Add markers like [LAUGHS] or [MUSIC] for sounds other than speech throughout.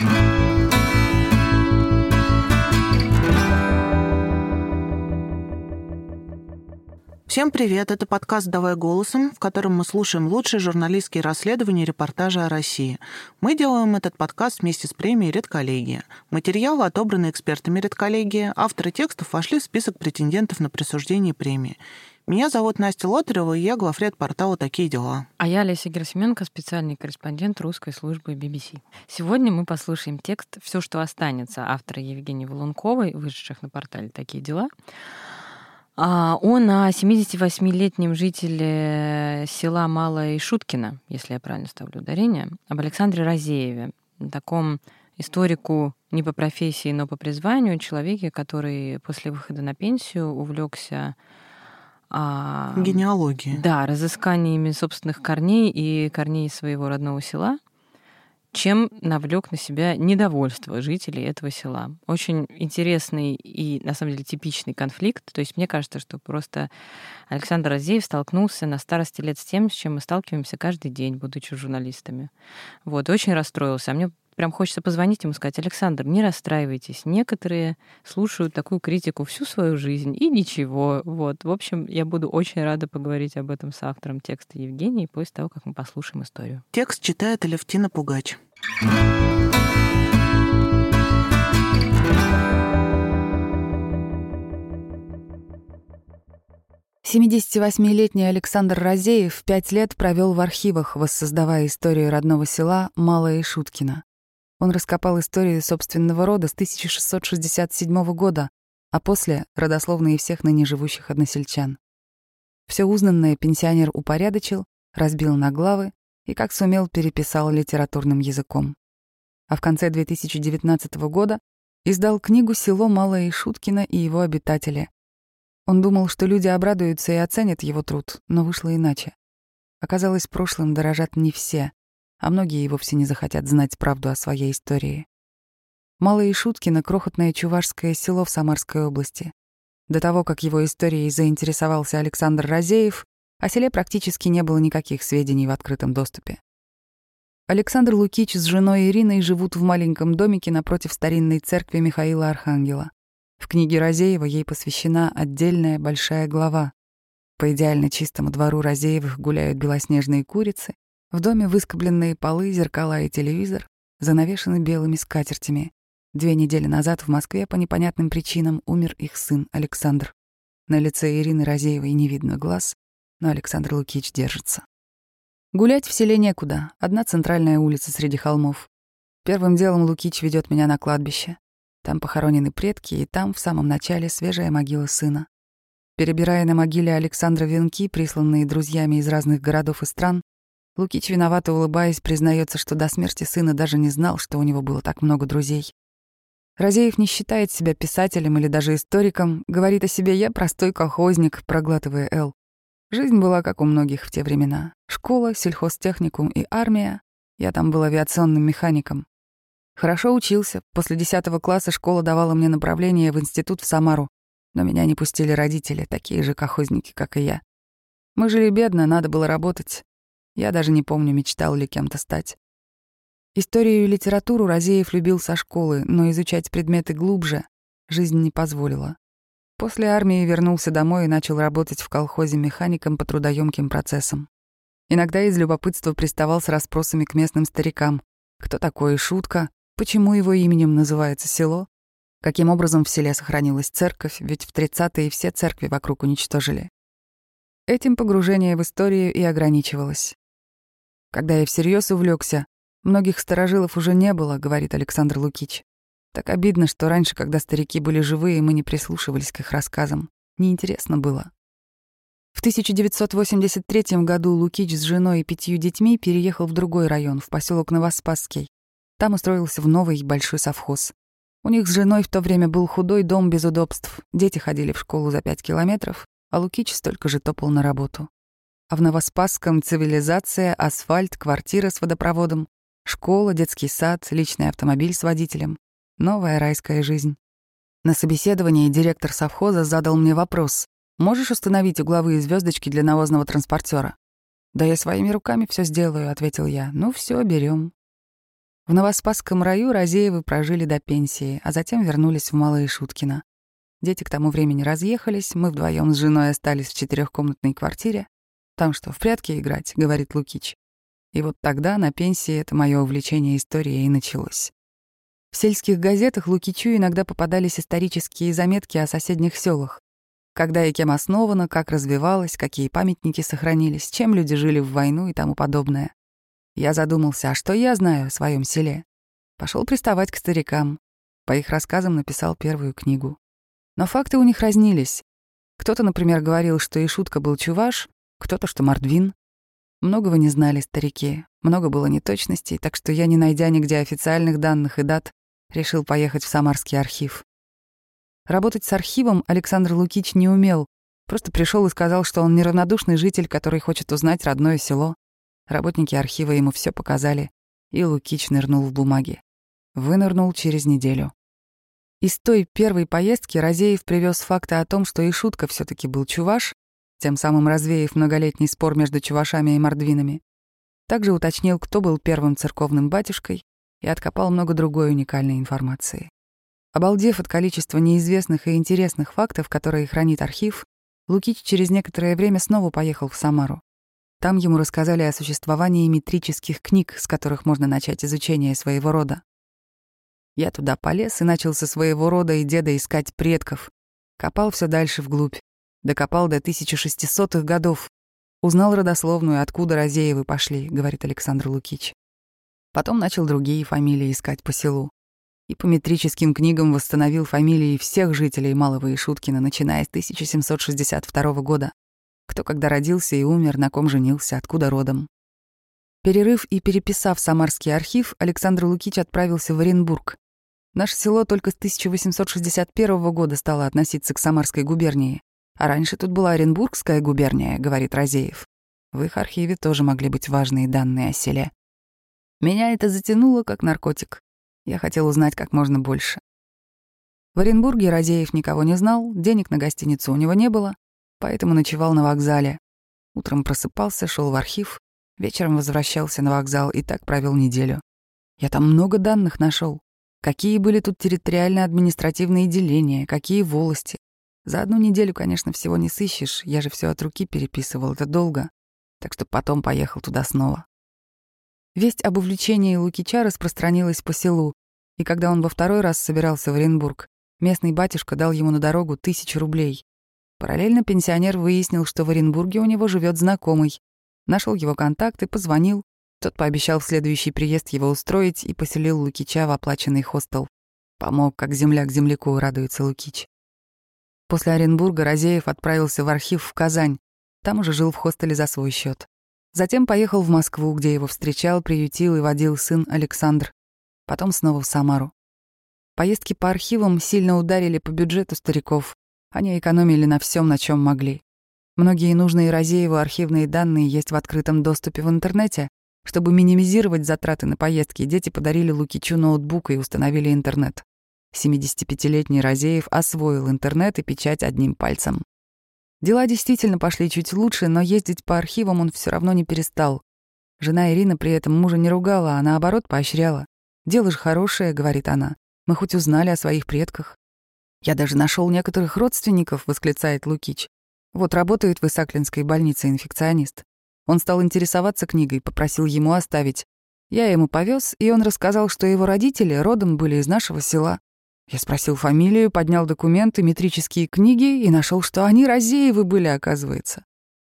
Bye. Всем привет! Это подкаст «Давай голосом», в котором мы слушаем лучшие журналистские расследования и репортажи о России. Мы делаем этот подкаст вместе с премией «Редколлегия». Материалы отобраны экспертами «Редколлегии», авторы текстов вошли в список претендентов на присуждение премии. Меня зовут Настя Лотарева, и я главред портала «Такие дела». А я Леся Герасименко, специальный корреспондент русской службы BBC. Сегодня мы послушаем текст «Все, что останется» автора Евгении Волунковой, вышедших на портале «Такие дела». А, он о 78-летнем жителе села Малое Шуткино, если я правильно ставлю ударение, об Александре Розееве, таком историку не по профессии, но по призванию, человеке, который после выхода на пенсию увлекся а, генеалогией. Да, разысканиями собственных корней и корней своего родного села — чем навлек на себя недовольство жителей этого села. Очень интересный и, на самом деле, типичный конфликт. То есть мне кажется, что просто Александр Азеев столкнулся на старости лет с тем, с чем мы сталкиваемся каждый день, будучи журналистами. Вот, и очень расстроился. А мне прям хочется позвонить ему и сказать, Александр, не расстраивайтесь. Некоторые слушают такую критику всю свою жизнь, и ничего. Вот. В общем, я буду очень рада поговорить об этом с автором текста Евгенией после того, как мы послушаем историю. Текст читает Алевтина Пугач. 78-летний Александр Розеев пять лет провел в архивах, воссоздавая историю родного села Малое Шуткино. Он раскопал историю собственного рода с 1667 года, а после — родословные всех ныне живущих односельчан. Все узнанное пенсионер упорядочил, разбил на главы и, как сумел, переписал литературным языком. А в конце 2019 года издал книгу «Село Малое Шуткино и его обитатели». Он думал, что люди обрадуются и оценят его труд, но вышло иначе. Оказалось, прошлым дорожат не все, а многие и вовсе не захотят знать правду о своей истории. Малое Шуткино — крохотное чувашское село в Самарской области. До того, как его историей заинтересовался Александр Розеев, о селе практически не было никаких сведений в открытом доступе. Александр Лукич с женой Ириной живут в маленьком домике напротив старинной церкви Михаила Архангела. В книге Розеева ей посвящена отдельная большая глава. По идеально чистому двору Розеевых гуляют белоснежные курицы, в доме выскобленные полы, зеркала и телевизор занавешены белыми скатертями. Две недели назад в Москве по непонятным причинам умер их сын Александр. На лице Ирины Розеевой не видно глаз, но Александр Лукич держится. Гулять в селе некуда, одна центральная улица среди холмов. Первым делом Лукич ведет меня на кладбище. Там похоронены предки, и там, в самом начале, свежая могила сына. Перебирая на могиле Александра венки, присланные друзьями из разных городов и стран, Лукич, виновато улыбаясь, признается, что до смерти сына даже не знал, что у него было так много друзей. Розеев не считает себя писателем или даже историком, говорит о себе «я простой колхозник», проглатывая «Л». Жизнь была как у многих в те времена. Школа, сельхозтехникум и армия. Я там был авиационным механиком. Хорошо учился. После 10 класса школа давала мне направление в институт в Самару. Но меня не пустили родители, такие же колхозники, как и я. Мы жили бедно, надо было работать. Я даже не помню, мечтал ли кем-то стать. Историю и литературу Розеев любил со школы, но изучать предметы глубже жизнь не позволила. После армии вернулся домой и начал работать в колхозе механиком по трудоемким процессам. Иногда из любопытства приставал с расспросами к местным старикам. Кто такой Шутка? Почему его именем называется село? Каким образом в селе сохранилась церковь, ведь в 30-е все церкви вокруг уничтожили. Этим погружение в историю и ограничивалось. Когда я всерьез увлекся, многих старожилов уже не было, говорит Александр Лукич. Так обидно, что раньше, когда старики были живые, мы не прислушивались к их рассказам. Неинтересно было. В 1983 году Лукич с женой и пятью детьми переехал в другой район, в поселок Новоспасский. Там устроился в новый большой совхоз. У них с женой в то время был худой дом без удобств. Дети ходили в школу за пять километров, а Лукич столько же топал на работу а в Новоспасском цивилизация, асфальт, квартира с водопроводом, школа, детский сад, личный автомобиль с водителем. Новая райская жизнь. На собеседовании директор совхоза задал мне вопрос. «Можешь установить угловые звездочки для навозного транспортера? «Да я своими руками все сделаю», — ответил я. «Ну все, берем. В Новоспасском раю Розеевы прожили до пенсии, а затем вернулись в Малое Шуткино. Дети к тому времени разъехались, мы вдвоем с женой остались в четырехкомнатной квартире. Там что, в прятки играть, говорит Лукич. И вот тогда на пенсии это мое увлечение историей и началось. В сельских газетах Лукичу иногда попадались исторические заметки о соседних селах. Когда и кем основано, как развивалось, какие памятники сохранились, чем люди жили в войну и тому подобное. Я задумался, а что я знаю о своем селе? Пошел приставать к старикам. По их рассказам написал первую книгу. Но факты у них разнились. Кто-то, например, говорил, что Ишутка был чуваш, кто-то, что мордвин. Многого не знали старики, много было неточностей, так что я, не найдя нигде официальных данных и дат, решил поехать в Самарский архив. Работать с архивом Александр Лукич не умел, просто пришел и сказал, что он неравнодушный житель, который хочет узнать родное село. Работники архива ему все показали, и Лукич нырнул в бумаги. Вынырнул через неделю. Из той первой поездки Розеев привез факты о том, что и шутка все таки был чуваш, тем самым развеяв многолетний спор между чувашами и мордвинами. Также уточнил, кто был первым церковным батюшкой, и откопал много другой уникальной информации. Обалдев от количества неизвестных и интересных фактов, которые хранит архив, Лукич через некоторое время снова поехал в Самару. Там ему рассказали о существовании метрических книг, с которых можно начать изучение своего рода. Я туда полез и начал со своего рода и деда искать предков. Копал все дальше вглубь. Докопал до 1600-х годов. Узнал родословную, откуда Розеевы пошли, говорит Александр Лукич. Потом начал другие фамилии искать по селу. И по метрическим книгам восстановил фамилии всех жителей Малого Ишуткина, начиная с 1762 года. Кто когда родился и умер, на ком женился, откуда родом. Перерыв и переписав Самарский архив, Александр Лукич отправился в Оренбург. Наше село только с 1861 года стало относиться к Самарской губернии, а раньше тут была Оренбургская губерния, говорит Розеев. В их архиве тоже могли быть важные данные о селе. Меня это затянуло как наркотик. Я хотел узнать как можно больше. В Оренбурге Розеев никого не знал, денег на гостиницу у него не было, поэтому ночевал на вокзале. Утром просыпался, шел в архив, вечером возвращался на вокзал и так провел неделю. Я там много данных нашел. Какие были тут территориально-административные деления, какие волости. За одну неделю, конечно, всего не сыщешь, я же все от руки переписывал, это долго. Так что потом поехал туда снова. Весть об увлечении Лукича распространилась по селу, и когда он во второй раз собирался в Оренбург, местный батюшка дал ему на дорогу тысячу рублей. Параллельно пенсионер выяснил, что в Оренбурге у него живет знакомый. Нашел его контакт и позвонил, тот пообещал в следующий приезд его устроить и поселил Лукича в оплаченный хостел. Помог, как земля к земляку, радуется Лукич. После Оренбурга Розеев отправился в архив в Казань. Там уже жил в хостеле за свой счет. Затем поехал в Москву, где его встречал, приютил и водил сын Александр. Потом снова в Самару. Поездки по архивам сильно ударили по бюджету стариков. Они экономили на всем, на чем могли. Многие нужные Розееву архивные данные есть в открытом доступе в интернете, чтобы минимизировать затраты на поездки, дети подарили Лукичу ноутбук и установили интернет. 75-летний Розеев освоил интернет и печать одним пальцем. Дела действительно пошли чуть лучше, но ездить по архивам он все равно не перестал. Жена Ирина при этом мужа не ругала, а наоборот поощряла. «Дело же хорошее», — говорит она. «Мы хоть узнали о своих предках». «Я даже нашел некоторых родственников», — восклицает Лукич. «Вот работает в Исаклинской больнице инфекционист. Он стал интересоваться книгой, попросил ему оставить. Я ему повез, и он рассказал, что его родители родом были из нашего села. Я спросил фамилию, поднял документы, метрические книги и нашел, что они Розеевы были, оказывается.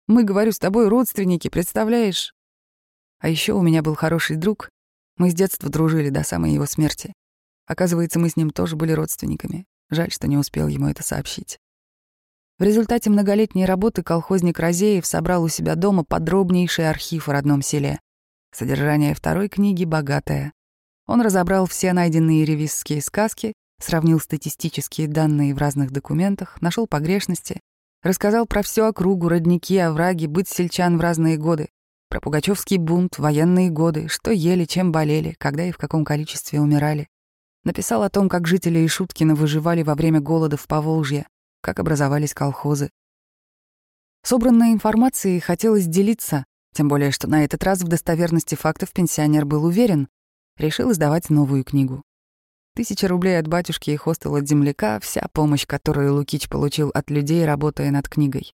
Мы, говорю, с тобой родственники, представляешь? А еще у меня был хороший друг. Мы с детства дружили до самой его смерти. Оказывается, мы с ним тоже были родственниками. Жаль, что не успел ему это сообщить. В результате многолетней работы колхозник Розеев собрал у себя дома подробнейший архив о родном селе. Содержание второй книги богатое. Он разобрал все найденные ревизские сказки, сравнил статистические данные в разных документах, нашел погрешности, рассказал про всю округу, родники, овраги, быт сельчан в разные годы, про Пугачевский бунт, военные годы, что ели, чем болели, когда и в каком количестве умирали. Написал о том, как жители Ишуткина выживали во время голода в Поволжье, как образовались колхозы. Собранной информацией хотелось делиться, тем более, что на этот раз в достоверности фактов пенсионер был уверен. решил издавать новую книгу. Тысяча рублей от батюшки и хостел от земляка — вся помощь, которую Лукич получил от людей, работая над книгой.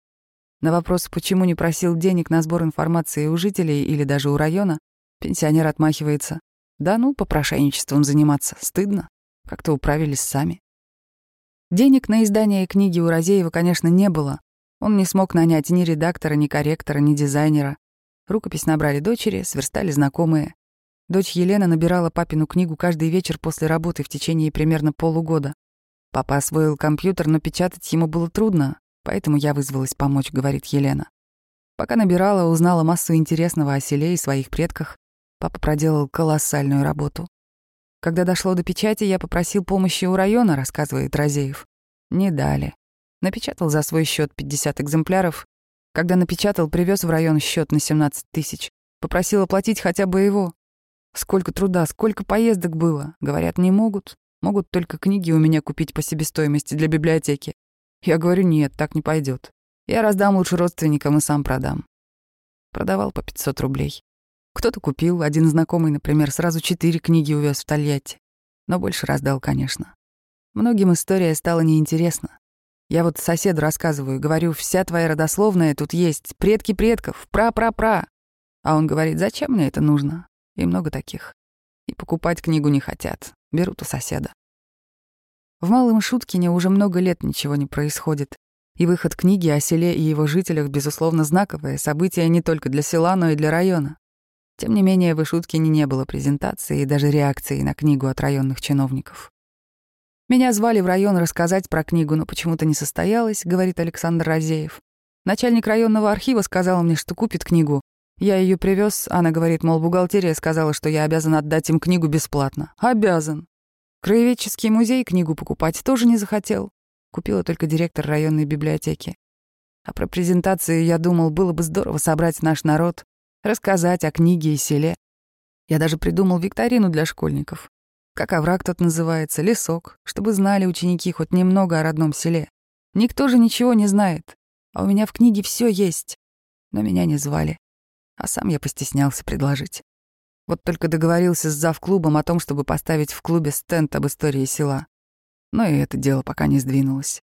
На вопрос, почему не просил денег на сбор информации у жителей или даже у района, пенсионер отмахивается. Да ну, попрошайничеством заниматься, стыдно. Как-то управились сами. Денег на издание книги у Розеева, конечно, не было. Он не смог нанять ни редактора, ни корректора, ни дизайнера. Рукопись набрали дочери, сверстали знакомые. Дочь Елена набирала папину книгу каждый вечер после работы в течение примерно полугода. Папа освоил компьютер, но печатать ему было трудно, поэтому я вызвалась помочь, говорит Елена. Пока набирала, узнала массу интересного о селе и своих предках. Папа проделал колоссальную работу. Когда дошло до печати, я попросил помощи у района, рассказывает Розеев. Не дали. Напечатал за свой счет 50 экземпляров. Когда напечатал, привез в район счет на 17 тысяч. Попросил оплатить хотя бы его. Сколько труда, сколько поездок было. Говорят, не могут. Могут только книги у меня купить по себестоимости для библиотеки. Я говорю, нет, так не пойдет. Я раздам лучше родственникам и сам продам. Продавал по 500 рублей. Кто-то купил, один знакомый, например, сразу четыре книги увез в Тольятти. Но больше раздал, конечно. Многим история стала неинтересна. Я вот соседу рассказываю, говорю, вся твоя родословная тут есть, предки предков, пра-пра-пра. А он говорит, зачем мне это нужно? И много таких. И покупать книгу не хотят. Берут у соседа. В Малом Шуткине уже много лет ничего не происходит. И выход книги о селе и его жителях, безусловно, знаковое событие не только для села, но и для района. Тем не менее, в Ишуткине не было презентации и даже реакции на книгу от районных чиновников. «Меня звали в район рассказать про книгу, но почему-то не состоялось», — говорит Александр Разеев. Начальник районного архива сказал мне, что купит книгу, я ее привез, она говорит, мол, бухгалтерия сказала, что я обязан отдать им книгу бесплатно. Обязан. Краеведческий музей книгу покупать тоже не захотел. Купила только директор районной библиотеки. А про презентации я думал, было бы здорово собрать наш народ, рассказать о книге и селе. Я даже придумал викторину для школьников. Как овраг тот называется, лесок, чтобы знали ученики хоть немного о родном селе. Никто же ничего не знает. А у меня в книге все есть. Но меня не звали а сам я постеснялся предложить. Вот только договорился с зав-клубом о том, чтобы поставить в клубе стенд об истории села. Но и это дело пока не сдвинулось.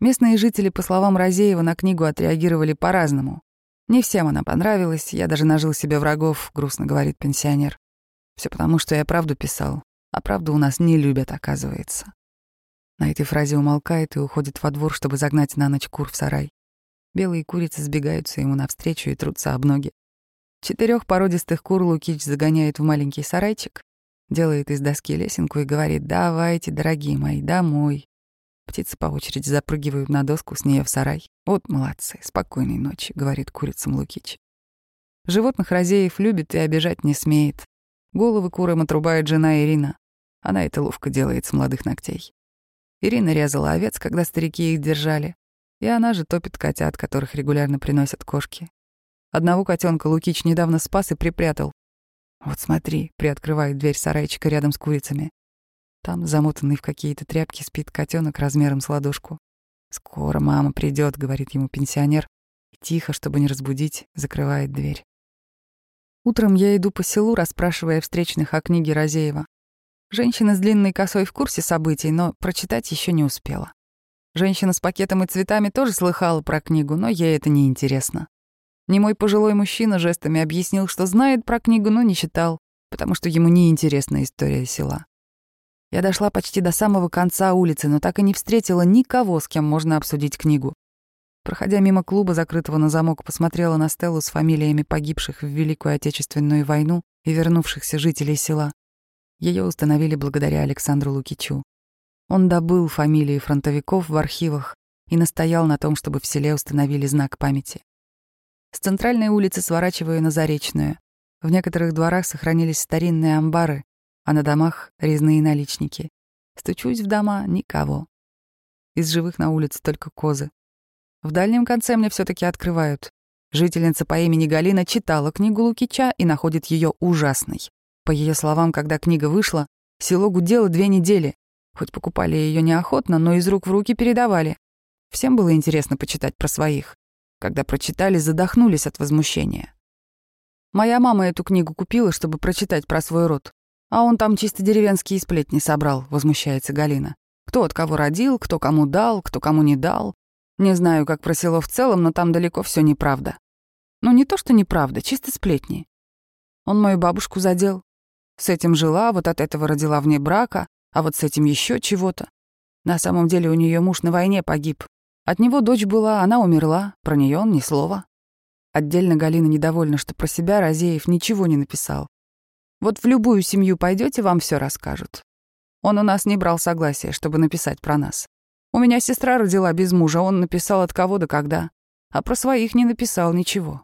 Местные жители, по словам Розеева, на книгу отреагировали по-разному. Не всем она понравилась, я даже нажил себе врагов, грустно говорит пенсионер. Все потому, что я правду писал, а правду у нас не любят, оказывается. На этой фразе умолкает и уходит во двор, чтобы загнать на ночь кур в сарай. Белые курицы сбегаются ему навстречу и трутся об ноги. Четырех породистых кур Лукич загоняет в маленький сарайчик, делает из доски лесенку и говорит «Давайте, дорогие мои, домой». Птицы по очереди запрыгивают на доску с нее в сарай. «Вот молодцы, спокойной ночи», — говорит курицам Лукич. Животных Розеев любит и обижать не смеет. Головы курам отрубает жена Ирина. Она это ловко делает с молодых ногтей. Ирина резала овец, когда старики их держали. И она же топит котят, которых регулярно приносят кошки. Одного котенка Лукич недавно спас и припрятал. Вот смотри, приоткрывает дверь сарайчика рядом с курицами. Там, замотанный в какие-то тряпки, спит котенок размером с ладошку. «Скоро мама придет, говорит ему пенсионер, и тихо, чтобы не разбудить, закрывает дверь. Утром я иду по селу, расспрашивая встречных о книге Розеева. Женщина с длинной косой в курсе событий, но прочитать еще не успела. Женщина с пакетом и цветами тоже слыхала про книгу, но ей это не интересно. Немой пожилой мужчина жестами объяснил, что знает про книгу, но не читал, потому что ему не интересна история села. Я дошла почти до самого конца улицы, но так и не встретила никого, с кем можно обсудить книгу. Проходя мимо клуба, закрытого на замок, посмотрела на стелу с фамилиями погибших в Великую Отечественную войну и вернувшихся жителей села. Ее установили благодаря Александру Лукичу. Он добыл фамилии фронтовиков в архивах и настоял на том, чтобы в селе установили знак памяти. С центральной улицы сворачиваю на Заречную. В некоторых дворах сохранились старинные амбары, а на домах — резные наличники. Стучусь в дома — никого. Из живых на улице только козы. В дальнем конце мне все таки открывают. Жительница по имени Галина читала книгу Лукича и находит ее ужасной. По ее словам, когда книга вышла, село гудело две недели, Хоть покупали ее неохотно, но из рук в руки передавали. Всем было интересно почитать про своих. Когда прочитали, задохнулись от возмущения. Моя мама эту книгу купила, чтобы прочитать про свой род. А он там чисто деревенские сплетни собрал, возмущается Галина. Кто от кого родил, кто кому дал, кто кому не дал. Не знаю, как про село в целом, но там далеко все неправда. Ну не то, что неправда, чисто сплетни. Он мою бабушку задел. С этим жила, вот от этого родила вне брака, а вот с этим еще чего-то. На самом деле у нее муж на войне погиб. От него дочь была, она умерла, про нее он ни слова. Отдельно Галина недовольна, что про себя Розеев ничего не написал. Вот в любую семью пойдете, вам все расскажут. Он у нас не брал согласия, чтобы написать про нас. У меня сестра родила без мужа, он написал от кого до когда, а про своих не написал ничего.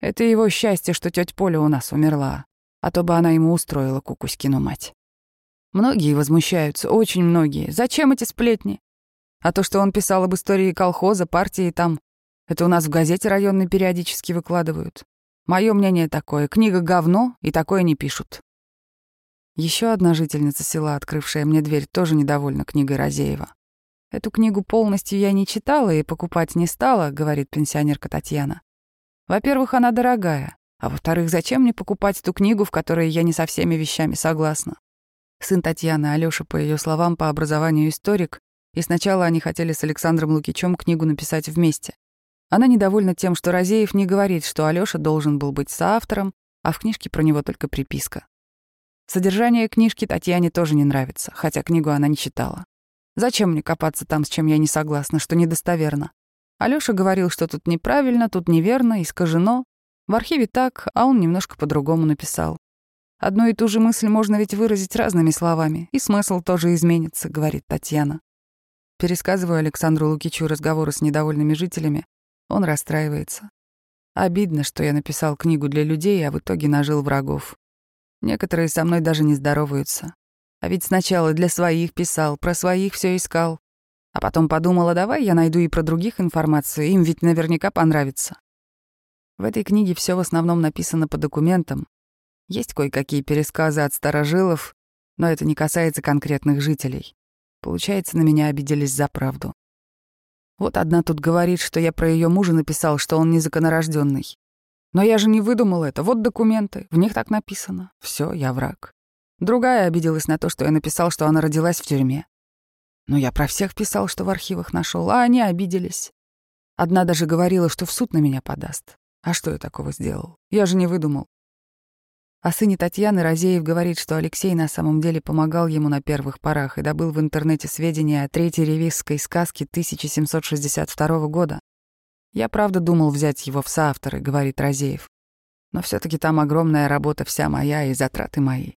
Это его счастье, что тетя Поля у нас умерла, а то бы она ему устроила Кукуськину мать. Многие возмущаются, очень многие. Зачем эти сплетни? А то, что он писал об истории колхоза, партии там, это у нас в газете районной периодически выкладывают. Мое мнение такое. Книга говно, и такое не пишут. Еще одна жительница села, открывшая мне дверь, тоже недовольна книгой Розеева. «Эту книгу полностью я не читала и покупать не стала», — говорит пенсионерка Татьяна. «Во-первых, она дорогая, а во-вторых, зачем мне покупать эту книгу, в которой я не со всеми вещами согласна?» Сын Татьяны, Алёша, по ее словам, по образованию историк, и сначала они хотели с Александром Лукичем книгу написать вместе. Она недовольна тем, что Розеев не говорит, что Алёша должен был быть соавтором, а в книжке про него только приписка. Содержание книжки Татьяне тоже не нравится, хотя книгу она не читала. Зачем мне копаться там, с чем я не согласна, что недостоверно? Алёша говорил, что тут неправильно, тут неверно, искажено. В архиве так, а он немножко по-другому написал. Одну и ту же мысль можно ведь выразить разными словами, и смысл тоже изменится, говорит Татьяна. Пересказываю Александру Лукичу разговоры с недовольными жителями, он расстраивается. Обидно, что я написал книгу для людей, а в итоге нажил врагов. Некоторые со мной даже не здороваются. А ведь сначала для своих писал, про своих все искал. А потом подумала, давай я найду и про других информацию, им ведь наверняка понравится. В этой книге все в основном написано по документам. Есть кое-какие пересказы от старожилов, но это не касается конкретных жителей. Получается, на меня обиделись за правду. Вот одна тут говорит, что я про ее мужа написал, что он незаконорожденный. Но я же не выдумал это. Вот документы, в них так написано. Все, я враг. Другая обиделась на то, что я написал, что она родилась в тюрьме. Но я про всех писал, что в архивах нашел, а они обиделись. Одна даже говорила, что в суд на меня подаст. А что я такого сделал? Я же не выдумал. О сыне Татьяны Розеев говорит, что Алексей на самом деле помогал ему на первых порах и добыл в интернете сведения о третьей ревизской сказке 1762 года. «Я правда думал взять его в соавторы», — говорит Розеев. «Но все таки там огромная работа вся моя и затраты мои».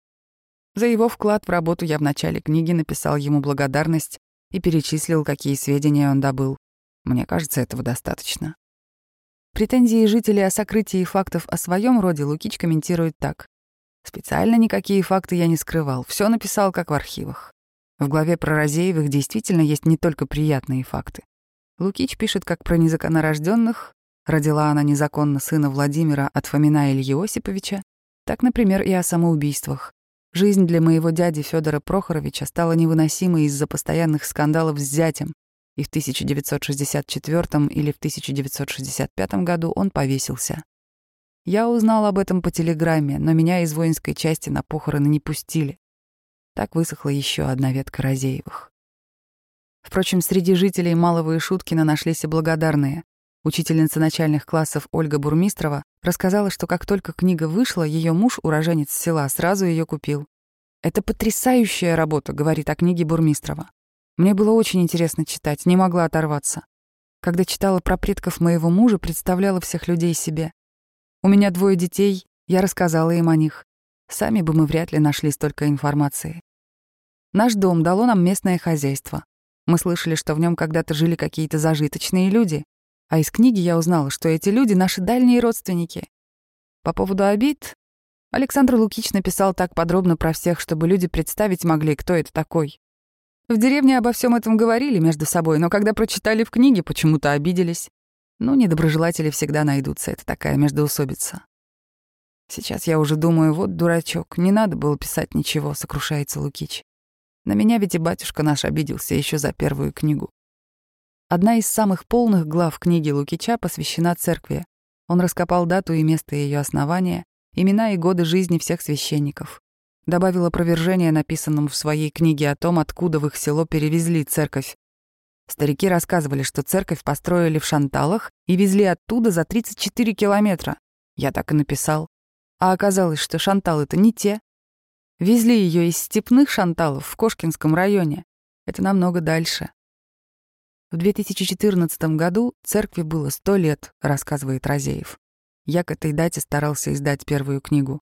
За его вклад в работу я в начале книги написал ему благодарность и перечислил, какие сведения он добыл. Мне кажется, этого достаточно. Претензии жителей о сокрытии фактов о своем роде Лукич комментирует так. Специально никакие факты я не скрывал, все написал, как в архивах. В главе про Розеевых действительно есть не только приятные факты. Лукич пишет как про незаконнорожденных, родила она незаконно сына Владимира от Фомина Ильи Осиповича, так, например, и о самоубийствах. Жизнь для моего дяди Федора Прохоровича стала невыносимой из-за постоянных скандалов с зятем, и в 1964 или в 1965 году он повесился. Я узнал об этом по телеграмме, но меня из воинской части на похороны не пустили. Так высохла еще одна ветка Розеевых. Впрочем, среди жителей Малого и Шуткина нашлись и благодарные. Учительница начальных классов Ольга Бурмистрова рассказала, что как только книга вышла, ее муж, уроженец села, сразу ее купил. «Это потрясающая работа», — говорит о книге Бурмистрова. «Мне было очень интересно читать, не могла оторваться. Когда читала про предков моего мужа, представляла всех людей себе. У меня двое детей, я рассказала им о них. Сами бы мы вряд ли нашли столько информации. Наш дом дало нам местное хозяйство. Мы слышали, что в нем когда-то жили какие-то зажиточные люди. А из книги я узнала, что эти люди — наши дальние родственники. По поводу обид, Александр Лукич написал так подробно про всех, чтобы люди представить могли, кто это такой. В деревне обо всем этом говорили между собой, но когда прочитали в книге, почему-то обиделись. Ну, недоброжелатели всегда найдутся, это такая междоусобица. Сейчас я уже думаю, вот дурачок, не надо было писать ничего, сокрушается Лукич. На меня ведь и батюшка наш обиделся еще за первую книгу. Одна из самых полных глав книги Лукича посвящена церкви. Он раскопал дату и место ее основания, имена и годы жизни всех священников. добавил опровержение написанному в своей книге о том, откуда в их село перевезли церковь. Старики рассказывали, что церковь построили в Шанталах и везли оттуда за 34 километра. Я так и написал. А оказалось, что Шантал — это не те. Везли ее из степных Шанталов в Кошкинском районе. Это намного дальше. В 2014 году церкви было сто лет, рассказывает Розеев. Я к этой дате старался издать первую книгу.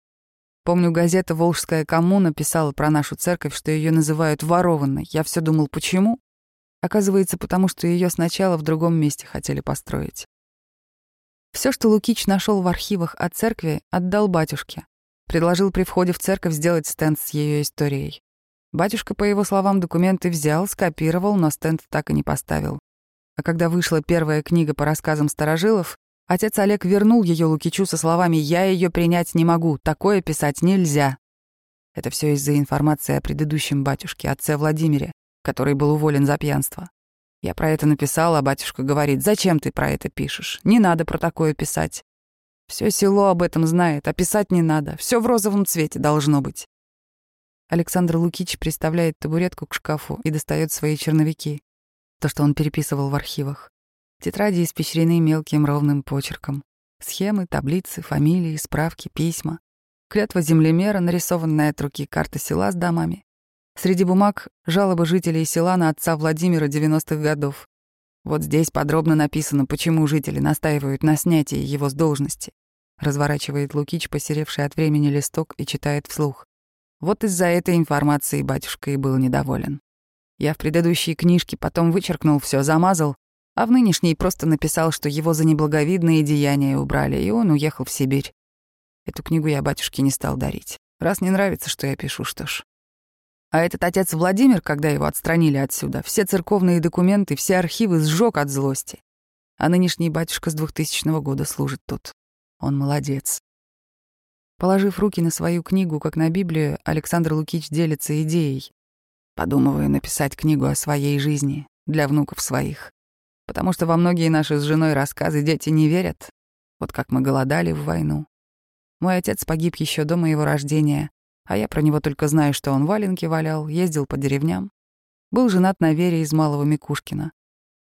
Помню, газета «Волжская коммуна» писала про нашу церковь, что ее называют ворованной. Я все думал, почему? Оказывается, потому что ее сначала в другом месте хотели построить. Все, что Лукич нашел в архивах о церкви, отдал батюшке. Предложил при входе в церковь сделать стенд с ее историей. Батюшка, по его словам, документы взял, скопировал, но стенд так и не поставил. А когда вышла первая книга по рассказам старожилов, отец Олег вернул ее Лукичу со словами «Я ее принять не могу, такое писать нельзя». Это все из-за информации о предыдущем батюшке, отце Владимире, который был уволен за пьянство. Я про это написала, а батюшка говорит, «Зачем ты про это пишешь? Не надо про такое писать. Все село об этом знает, а писать не надо. Все в розовом цвете должно быть». Александр Лукич приставляет табуретку к шкафу и достает свои черновики. То, что он переписывал в архивах. Тетради испещрены мелким ровным почерком. Схемы, таблицы, фамилии, справки, письма. Клятва землемера, нарисованная от руки карта села с домами. Среди бумаг — жалобы жителей села на отца Владимира 90-х годов. Вот здесь подробно написано, почему жители настаивают на снятии его с должности. Разворачивает Лукич, посеревший от времени листок, и читает вслух. Вот из-за этой информации батюшка и был недоволен. Я в предыдущей книжке потом вычеркнул все, замазал, а в нынешней просто написал, что его за неблаговидные деяния убрали, и он уехал в Сибирь. Эту книгу я батюшке не стал дарить. Раз не нравится, что я пишу, что ж. А этот отец Владимир, когда его отстранили отсюда, все церковные документы, все архивы сжег от злости. А нынешний батюшка с 2000 года служит тут. Он молодец. Положив руки на свою книгу, как на Библию, Александр Лукич делится идеей. Подумываю написать книгу о своей жизни для внуков своих. Потому что во многие наши с женой рассказы дети не верят. Вот как мы голодали в войну. Мой отец погиб еще до моего рождения, а я про него только знаю, что он валенки валял, ездил по деревням. Был женат на Вере из Малого Микушкина.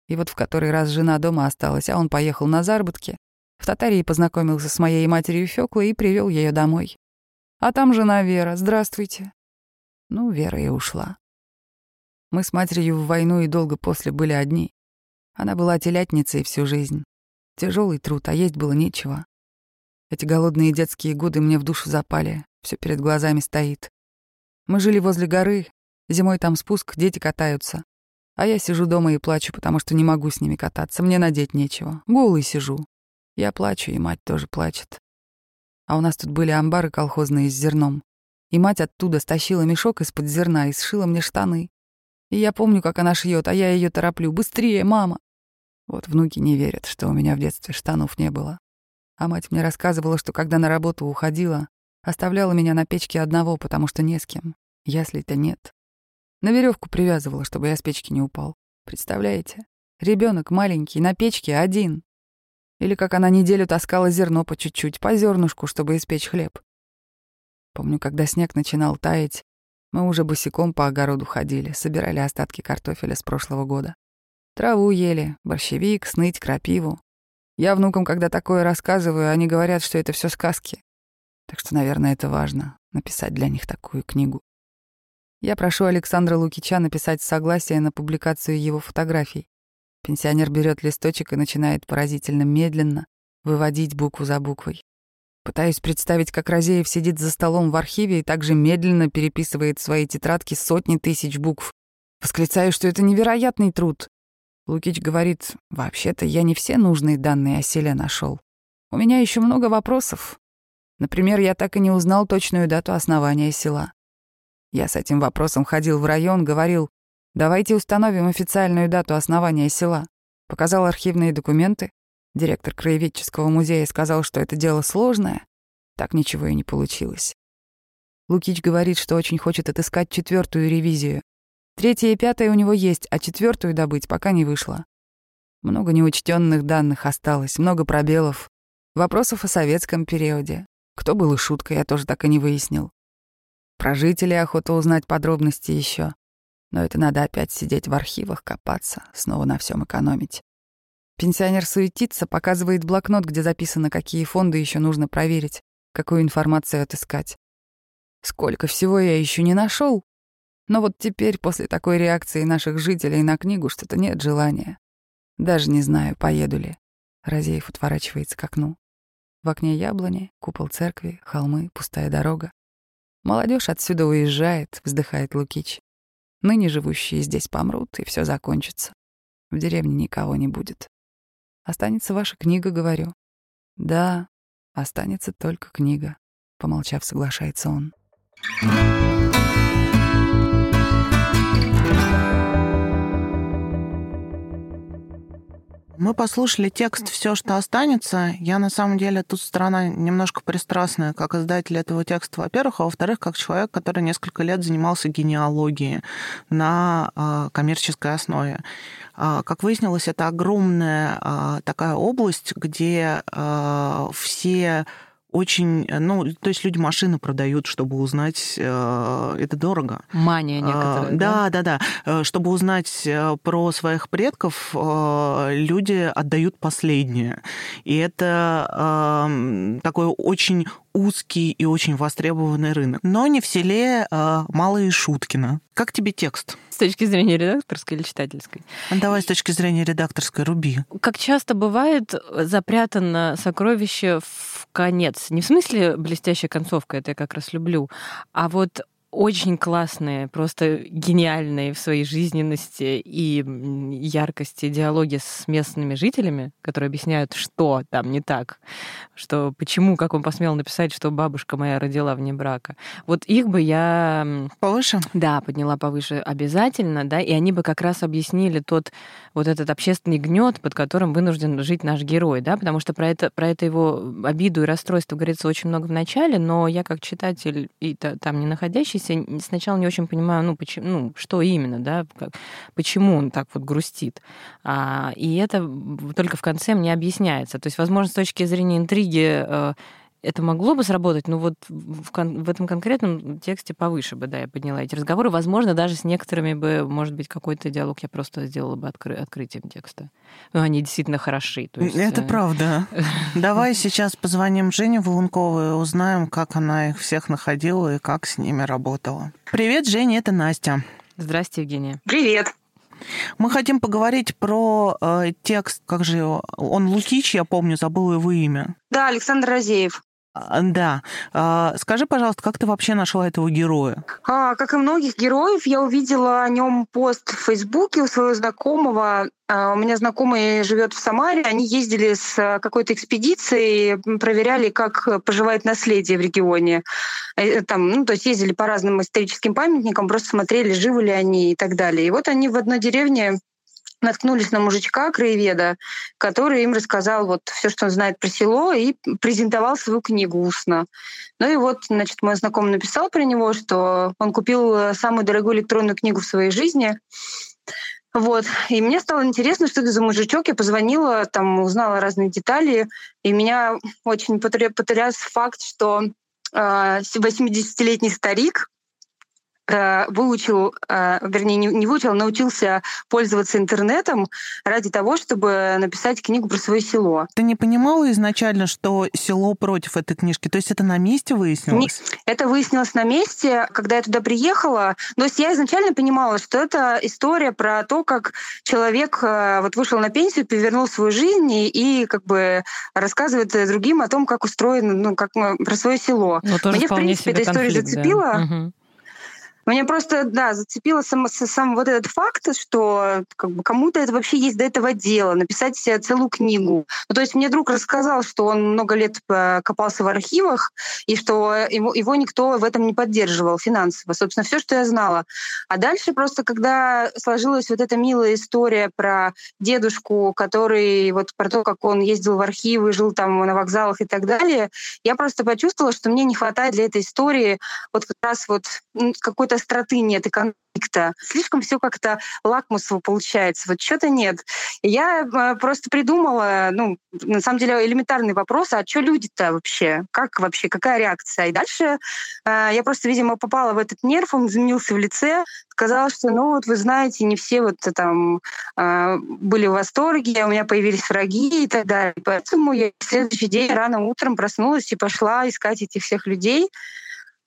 И вот в который раз жена дома осталась, а он поехал на заработки, в Татарии познакомился с моей матерью Фёклой и привел ее домой. А там жена Вера. Здравствуйте. Ну, Вера и ушла. Мы с матерью в войну и долго после были одни. Она была телятницей всю жизнь. Тяжелый труд, а есть было нечего. Эти голодные детские годы мне в душу запали. Все перед глазами стоит. Мы жили возле горы. Зимой там спуск, дети катаются. А я сижу дома и плачу, потому что не могу с ними кататься. Мне надеть нечего. Голый сижу. Я плачу, и мать тоже плачет. А у нас тут были амбары колхозные с зерном. И мать оттуда стащила мешок из-под зерна и сшила мне штаны. И я помню, как она шьет, а я ее тороплю. «Быстрее, мама!» Вот внуки не верят, что у меня в детстве штанов не было. А мать мне рассказывала, что когда на работу уходила, оставляла меня на печке одного, потому что не с кем. Ясли-то нет. На веревку привязывала, чтобы я с печки не упал. Представляете? Ребенок маленький, на печке один. Или как она неделю таскала зерно по чуть-чуть, по зернышку, чтобы испечь хлеб. Помню, когда снег начинал таять, мы уже босиком по огороду ходили, собирали остатки картофеля с прошлого года. Траву ели, борщевик, сныть, крапиву. Я внукам, когда такое рассказываю, они говорят, что это все сказки. Так что, наверное, это важно — написать для них такую книгу. Я прошу Александра Лукича написать согласие на публикацию его фотографий. Пенсионер берет листочек и начинает поразительно медленно выводить букву за буквой. Пытаюсь представить, как Розеев сидит за столом в архиве и также медленно переписывает в свои тетрадки сотни тысяч букв. Восклицаю, что это невероятный труд. Лукич говорит, вообще-то я не все нужные данные о селе нашел. У меня еще много вопросов. Например, я так и не узнал точную дату основания села. Я с этим вопросом ходил в район, говорил, Давайте установим официальную дату основания села. Показал архивные документы. Директор краеведческого музея сказал, что это дело сложное. Так ничего и не получилось. Лукич говорит, что очень хочет отыскать четвертую ревизию. Третья и пятая у него есть, а четвертую добыть пока не вышло. Много неучтенных данных осталось, много пробелов. Вопросов о советском периоде. Кто был и шуткой, я тоже так и не выяснил. Про жителей охота узнать подробности еще. Но это надо опять сидеть в архивах, копаться, снова на всем экономить. Пенсионер суетится, показывает блокнот, где записано, какие фонды еще нужно проверить, какую информацию отыскать. Сколько всего я еще не нашел. Но вот теперь, после такой реакции наших жителей на книгу, что-то нет желания. Даже не знаю, поеду ли. Разеев отворачивается к окну. В окне яблони, купол церкви, холмы, пустая дорога. Молодежь отсюда уезжает, вздыхает Лукич. Ныне живущие здесь помрут, и все закончится. В деревне никого не будет. Останется ваша книга, говорю. Да, останется только книга, помолчав, соглашается он. Мы послушали текст «Все, что останется». Я, на самом деле, тут сторона немножко пристрастная, как издатель этого текста, во-первых, а во-вторых, как человек, который несколько лет занимался генеалогией на э, коммерческой основе. Э, как выяснилось, это огромная э, такая область, где э, все очень, ну, то есть люди машины продают, чтобы узнать, э, это дорого. Мания некоторая. Да, да, да, да. Чтобы узнать э, про своих предков, э, люди отдают последнее. И это э, такой очень узкий и очень востребованный рынок. Но не в селе а Мало и Шуткина. Как тебе текст? С точки зрения редакторской или читательской? Давай с точки зрения редакторской, руби. Как часто бывает, запрятано сокровище в конец. Не в смысле блестящая концовка, это я как раз люблю, а вот очень классные, просто гениальные в своей жизненности и яркости диалоги с местными жителями, которые объясняют, что там не так, что почему, как он посмел написать, что бабушка моя родила вне брака. Вот их бы я... Повыше? Да, подняла повыше обязательно, да, и они бы как раз объяснили тот вот этот общественный гнет, под которым вынужден жить наш герой, да, потому что про это, про это его обиду и расстройство говорится очень много в начале, но я как читатель и там не находящийся учащийся сначала не очень понимаю, ну, почему, ну что именно, да, как, почему он так вот грустит. А, и это только в конце мне объясняется. То есть, возможно, с точки зрения интриги э, это могло бы сработать, но вот в, кон- в этом конкретном тексте повыше бы, да, я подняла эти разговоры. Возможно, даже с некоторыми бы, может быть, какой-то диалог я просто сделала бы откры- открытием текста. Но они действительно хороши. То есть, это э... правда. [LAUGHS] Давай сейчас позвоним Жене Волунковой и узнаем, как она их всех находила и как с ними работала. Привет, Женя, это Настя. Здрасте, Евгения. Привет. Мы хотим поговорить про э, текст, как же его, он Лукич, я помню, забыл его имя. Да, Александр Разеев. А, да. А, скажи, пожалуйста, как ты вообще нашла этого героя? А, как и многих героев, я увидела о нем пост в Фейсбуке у своего знакомого. А, у меня знакомый живет в Самаре. Они ездили с какой-то экспедицией, проверяли, как поживает наследие в регионе. Э, там, ну, то есть ездили по разным историческим памятникам, просто смотрели, живы ли они и так далее. И вот они в одной деревне наткнулись на мужичка, краеведа, который им рассказал вот все, что он знает про село, и презентовал свою книгу устно. Ну и вот, значит, мой знакомый написал про него, что он купил э, самую дорогую электронную книгу в своей жизни. Вот. И мне стало интересно, что это за мужичок. Я позвонила, там узнала разные детали. И меня очень потряс факт, что 80-летний э, старик выучил, э, вернее, не выучил, а научился пользоваться интернетом ради того, чтобы написать книгу про свое село. Ты не понимала изначально, что село против этой книжки? То есть это на месте выяснилось? Это выяснилось на месте, когда я туда приехала. То есть я изначально понимала, что это история про то, как человек э, вот вышел на пенсию, перевернул свою жизнь и, и как бы рассказывает другим о том, как устроено, ну, как про свое село. Но Мне, в принципе, эта история конфликт, зацепила. Да. Угу. Мне просто, да, зацепило сам, сам вот этот факт, что как бы, кому-то это вообще есть до этого дело, написать себе целую книгу. Ну, то есть мне друг рассказал, что он много лет копался в архивах, и что его, его никто в этом не поддерживал финансово. Собственно, все, что я знала. А дальше просто, когда сложилась вот эта милая история про дедушку, который вот про то, как он ездил в архивы, жил там на вокзалах и так далее, я просто почувствовала, что мне не хватает для этой истории вот как раз вот какой-то остроты нет, и конфликта. Слишком все как-то лакмусово получается. Вот что-то нет. Я э, просто придумала, ну, на самом деле, элементарный вопрос, а что люди-то вообще? Как вообще? Какая реакция? И дальше э, я просто, видимо, попала в этот нерв, он изменился в лице, сказала, что, ну, вот вы знаете, не все вот там э, были в восторге, у меня появились враги и так далее. Поэтому я в следующий день рано утром проснулась и пошла искать этих всех людей,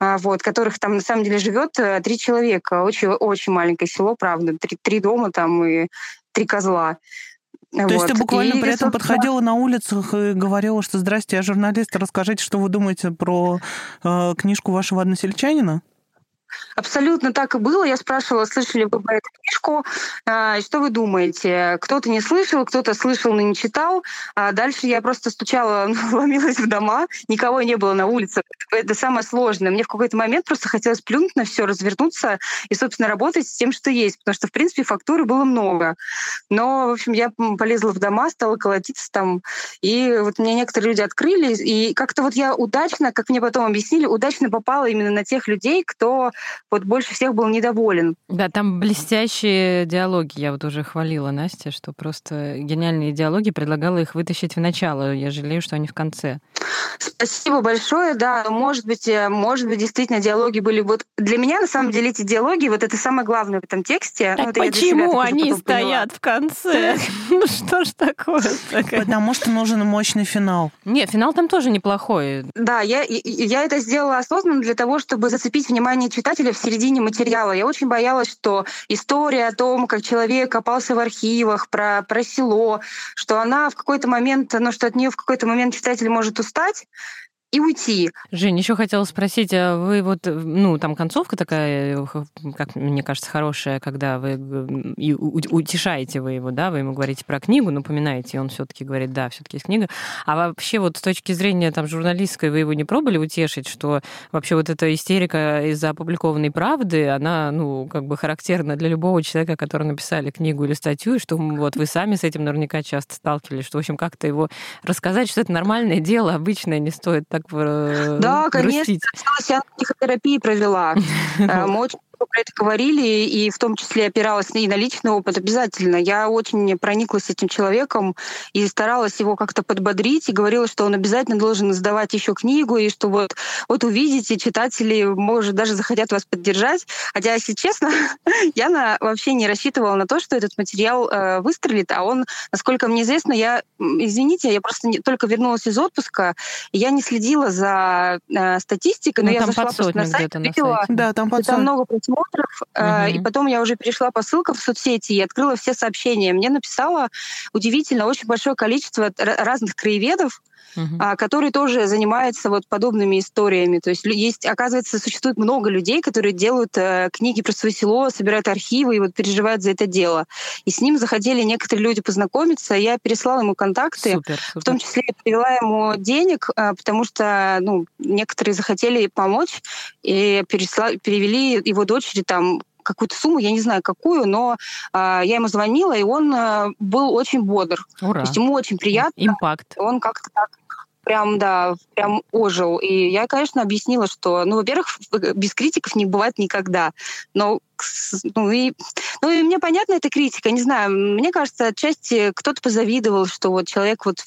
вот, которых там на самом деле живет э, три человека. Очень, очень маленькое село, правда. Три, три дома там и три козла. То вот. есть ты буквально и, при этом подходила на улицах и говорила, что «Здрасте, я журналист, расскажите, что вы думаете про э, книжку вашего односельчанина?» Абсолютно так и было. Я спрашивала, слышали вы эту книжку, а, что вы думаете? Кто-то не слышал, кто-то слышал, но не читал. А дальше я просто стучала, [LAUGHS] ломилась в дома, никого не было на улице. Это самое сложное. Мне в какой-то момент просто хотелось плюнуть на все, развернуться и, собственно, работать с тем, что есть. Потому что, в принципе, фактуры было много. Но, в общем, я полезла в дома, стала колотиться там. И вот мне некоторые люди открыли. И как-то вот я удачно, как мне потом объяснили, удачно попала именно на тех людей, кто вот больше всех был недоволен. Да, там блестящие диалоги. Я вот уже хвалила Настя, что просто гениальные диалоги, предлагала их вытащить в начало. Я жалею, что они в конце. Спасибо большое, да. Может быть, э, может быть, действительно диалоги были вот для меня на самом деле эти диалоги вот это самое главное в этом тексте. Так ну, почему они стоят в конце? [LAUGHS] Ну что ж такое? Потому что нужен мощный финал. Не, финал там тоже неплохой. Да, я я это сделала осознанно для того, чтобы зацепить внимание читателя в середине материала. Я очень боялась, что история о том, как человек копался в архивах, про про село, что она в какой-то момент, ну что от нее в какой-то момент читатель может устать, и уйти. Жень, еще хотела спросить, а вы вот, ну, там концовка такая, как мне кажется, хорошая, когда вы и утешаете вы его, да, вы ему говорите про книгу, напоминаете, и он все-таки говорит, да, все-таки есть книга. А вообще вот с точки зрения там журналистской вы его не пробовали утешить, что вообще вот эта истерика из-за опубликованной правды, она, ну, как бы характерна для любого человека, который написали книгу или статью, и что вот вы сами с этим наверняка часто сталкивались, что, в общем, как-то его рассказать, что это нормальное дело, обычное, не стоит так так э, Да, конечно. Я психотерапии провела. [LAUGHS] Э, мы очень про это говорили, и в том числе опиралась и на личный опыт обязательно. Я очень прониклась этим человеком и старалась его как-то подбодрить и говорила, что он обязательно должен издавать еще книгу, и что вот, вот увидите, читатели, может, даже захотят вас поддержать. Хотя, если честно, [LAUGHS] я на, вообще не рассчитывала на то, что этот материал э, выстрелит, а он, насколько мне известно, я, извините, я просто не, только вернулась из отпуска, и я не следила за э, статистикой, но ну, я зашла просто на сайт, видела, да, там, там много просмотров, угу. и потом я уже перешла по ссылкам в соцсети и открыла все сообщения. Мне написало удивительно очень большое количество разных краеведов, uh-huh. которые тоже занимаются вот подобными историями. То есть есть, оказывается, существует много людей, которые делают э, книги про свое село, собирают архивы и вот переживают за это дело. И с ним захотели некоторые люди познакомиться. Я переслала ему контакты, супер, супер. в том числе я перевела ему денег, э, потому что ну, некоторые захотели помочь и пересла, перевели его дочери там какую-то сумму, я не знаю какую, но э, я ему звонила, и он э, был очень бодр. Ура. То есть ему очень приятно. Импакт. Он как-то так прям, да, прям ожил. И я, конечно, объяснила, что, ну, во-первых, без критиков не бывает никогда. Но, ну, и, ну, и мне понятна эта критика, не знаю, мне кажется, отчасти кто-то позавидовал, что вот человек вот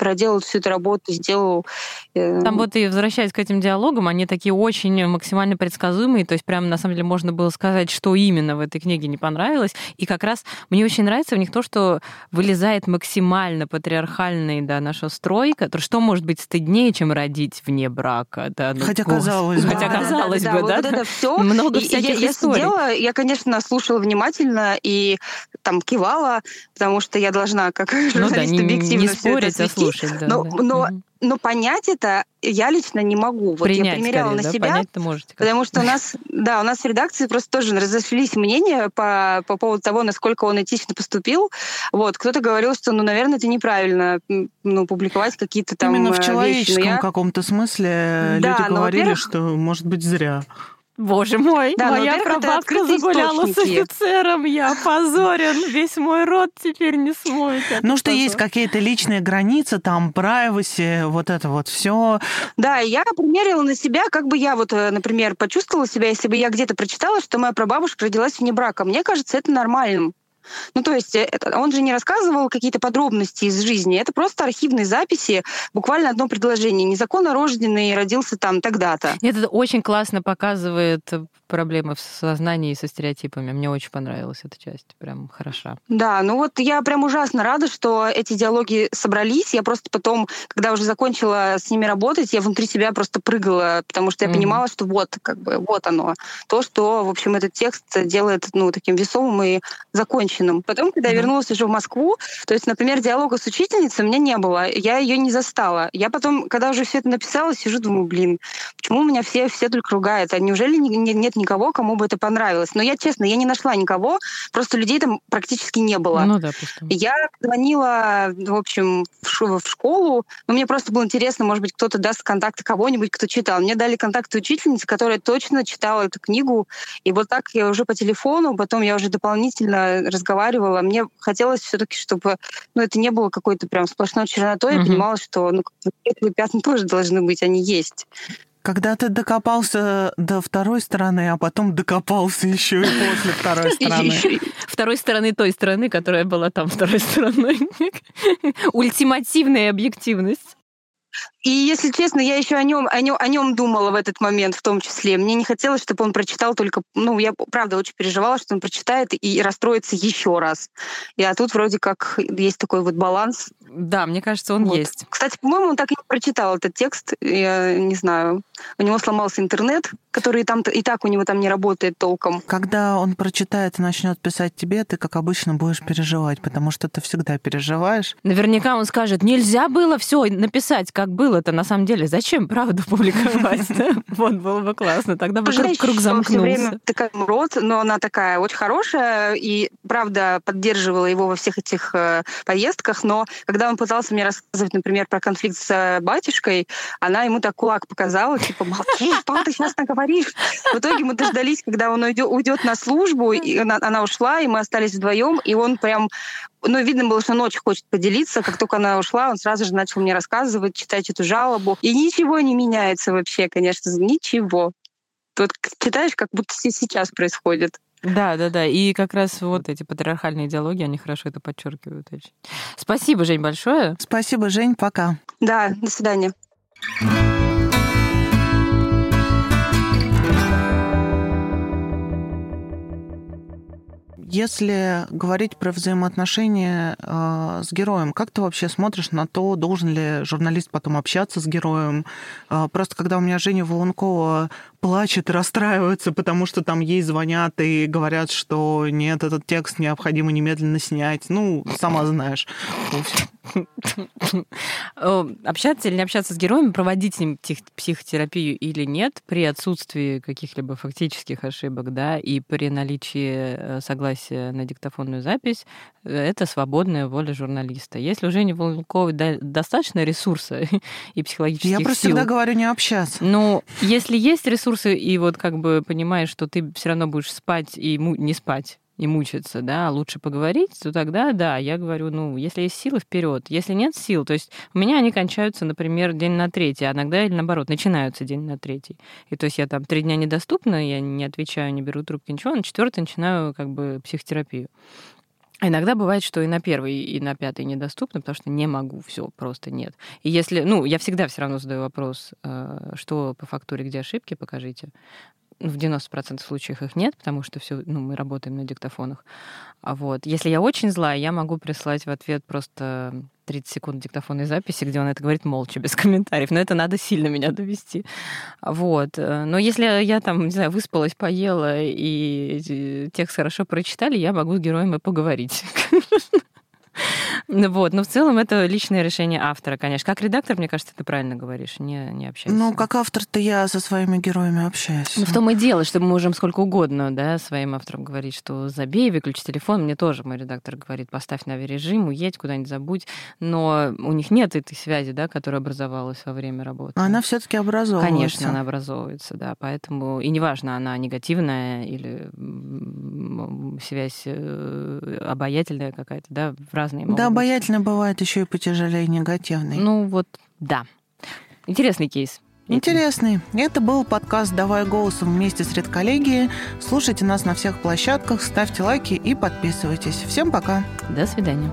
проделал всю эту работу, сделал. Э, Там вот и возвращаясь к этим диалогам, они такие очень максимально предсказуемые, то есть прям на самом деле можно было сказать, что именно в этой книге не понравилось. И как раз мне очень нравится в них то, что вылезает максимально патриархальный да, наш строй, который что может быть стыднее, чем родить вне брака. Да, ну, Хотя казалось [LAUGHS] бы. Хотя казалось бы, да. Вот это все. [LAUGHS] Много всяких я, историй. Я сидела, я, конечно, слушала внимательно и там кивала, потому что я должна как ну, журналист да, не, объективно не спорить, а слушать. Да, но, да. но, но понять это я лично не могу. Вот Принять, я примеряла скорее, на да? себя. Понять-то можете. Потому что у нас, да, у нас в редакции просто тоже разошлись мнения по, по поводу того, насколько он этично поступил. Вот, кто-то говорил, что, ну, наверное, это неправильно, ну, публиковать какие-то там Именно в э, человеческом вещи. я... каком-то смысле да, люди говорили, что, может быть, зря. Боже мой, Да, ну, моя прабабка загуляла с источники. офицером, я [LAUGHS] опозорен, весь мой род теперь не смоет. Ну, что есть какие-то личные границы, там, privacy, вот это вот все. Да, я примерила на себя, как бы я вот, э, например, почувствовала себя, если бы я где-то прочитала, что моя прабабушка родилась вне брака. Мне кажется, это нормальным. Ну, то есть э, это- он же не рассказывал какие-то подробности из жизни. Это просто архивные записи, буквально одно предложение. Незаконно рожденный родился там тогда-то. Нет, это очень классно показывает э, проблемы в сознании и со стереотипами. Мне очень понравилась эта часть, прям хороша. Да, ну вот я прям ужасно рада, что эти диалоги собрались. Я просто потом, когда уже закончила с ними работать, я внутри себя просто прыгала, потому что я Мгм. понимала, что вот, как бы, вот оно. То, что, в общем, этот текст делает, ну, таким весомым и законченным. Потом, когда я вернулась уже в Москву, то есть, например, диалога с учительницей у меня не было. Я ее не застала. Я потом, когда уже все это написала, сижу, думаю, блин, почему меня все, все только ругают? А неужели не- не- нет никого, кому бы это понравилось? Но я, честно, я не нашла никого, просто людей там практически не было. Ну да, пусть. Я звонила, в общем, в школу, но мне просто было интересно, может быть, кто-то даст контакты кого-нибудь, кто читал. Мне дали контакты учительницы, которая точно читала эту книгу, и вот так я уже по телефону, потом я уже дополнительно разговаривала. Мне хотелось все таки чтобы ну, это не было какой-то прям сплошной чернотой. Я Мгм. понимала, что ну, светлые пятна [LAUGHS] тоже должны быть, они есть. Когда ты докопался до второй стороны, а потом докопался еще и после второй [LAUGHS] стороны. Второй стороны той стороны, которая была там второй [LAUGHS] стороной. Ультимативная объективность. И если честно, я еще о нем, о нем, о нем думала в этот момент, в том числе. Мне не хотелось, чтобы он прочитал только, ну, я правда очень переживала, что он прочитает и расстроится еще раз. И а тут вроде как есть такой вот баланс. Да, мне кажется, он Вот. есть. Кстати, по-моему, он так и не прочитал этот текст. Я не знаю. У него сломался интернет, который там и так у него там не работает толком. Когда он прочитает и начнет писать тебе, ты, как обычно, будешь переживать, потому что ты всегда переживаешь. Наверняка он скажет, нельзя было все написать, как было-то на самом деле. Зачем правду [LAUGHS] публиковать? Вот было бы классно. Тогда бы круг, замкнулся. время такая рот, но она такая очень хорошая и, правда, поддерживала его во всех этих э, поездках. Но когда он пытался мне рассказывать, например, про конфликт с э, батюшкой, она ему так кулак показала, типа, молчи, что ты сейчас наговоришь? В итоге мы дождались, когда он уйдет, на службу, и она, она ушла, и мы остались вдвоем, и он прям ну, видно было, что он очень хочет поделиться. Как только она ушла, он сразу же начал мне рассказывать, читать эту жалобу. И ничего не меняется вообще, конечно, ничего. Тут читаешь, как будто се- сейчас происходит. Да, да, да. И как раз вот эти патриархальные идеологии, они хорошо это подчеркивают очень. Спасибо, Жень, большое. Спасибо, Жень, пока. Да, до свидания. Если говорить про взаимоотношения э, с героем, как ты вообще смотришь на то, должен ли журналист потом общаться с героем? Э, просто когда у меня Женя Волонкова плачет расстраивается, потому что там ей звонят и говорят, что нет, этот текст необходимо немедленно снять. Ну, сама знаешь. Э, Общаться или не общаться с героем, проводить псих- психотерапию или нет, при отсутствии каких-либо фактических ошибок, да, и при наличии э, согласия на диктофонную запись, э, это свободная воля журналиста. Если у Жени Волковой достаточно ресурса [LAUGHS] и психологических Я просто сил, всегда говорю не общаться. ну, если есть ресурсы, и вот как бы понимаешь, что ты все равно будешь спать и не спать и мучиться, да, а лучше поговорить, то тогда, да, я говорю, ну, если есть силы, вперед. Если нет сил, то есть у меня они кончаются, например, день на третий, а иногда или наоборот, начинаются день на третий. И то есть я там три дня недоступна, я не отвечаю, не беру трубки, ничего, на четвертый начинаю как бы психотерапию. Иногда бывает, что и на первый, и на пятый недоступно, потому что не могу, все просто нет. И если, ну, я всегда все равно задаю вопрос, э, что по фактуре, где ошибки, покажите. В 90% случаев их нет, потому что все, ну, мы работаем на диктофонах. А вот, если я очень злая, я могу прислать в ответ просто 30 секунд диктофонной записи, где он это говорит молча, без комментариев. Но это надо сильно меня довести. Вот. э, Но если я там, не знаю, выспалась, поела и э, текст хорошо прочитали, я могу с героем и поговорить. [LAUGHS] Вот, но в целом это личное решение автора, конечно. Как редактор, мне кажется, ты правильно говоришь, не, не общайся. Ну, как автор-то я со своими героями общаюсь. Ну, в том и дело, что мы можем сколько угодно, да, своим авторам говорить, что забей, выключи телефон. Мне тоже мой редактор говорит, поставь на режим, уедь куда-нибудь, забудь. Но у них нет этой связи, да, которая образовалась во время работы. Она все таки образовывается. Конечно, она образовывается, да. Поэтому, и неважно, она негативная или связь э, обаятельная какая-то, да, в разные Да, обаятельная бывает еще и потяжелее негативной. Ну вот, да. Интересный кейс. Интересный. Это был подкаст «Давай голосом» вместе с редколлегией. Слушайте нас на всех площадках, ставьте лайки и подписывайтесь. Всем пока. До свидания.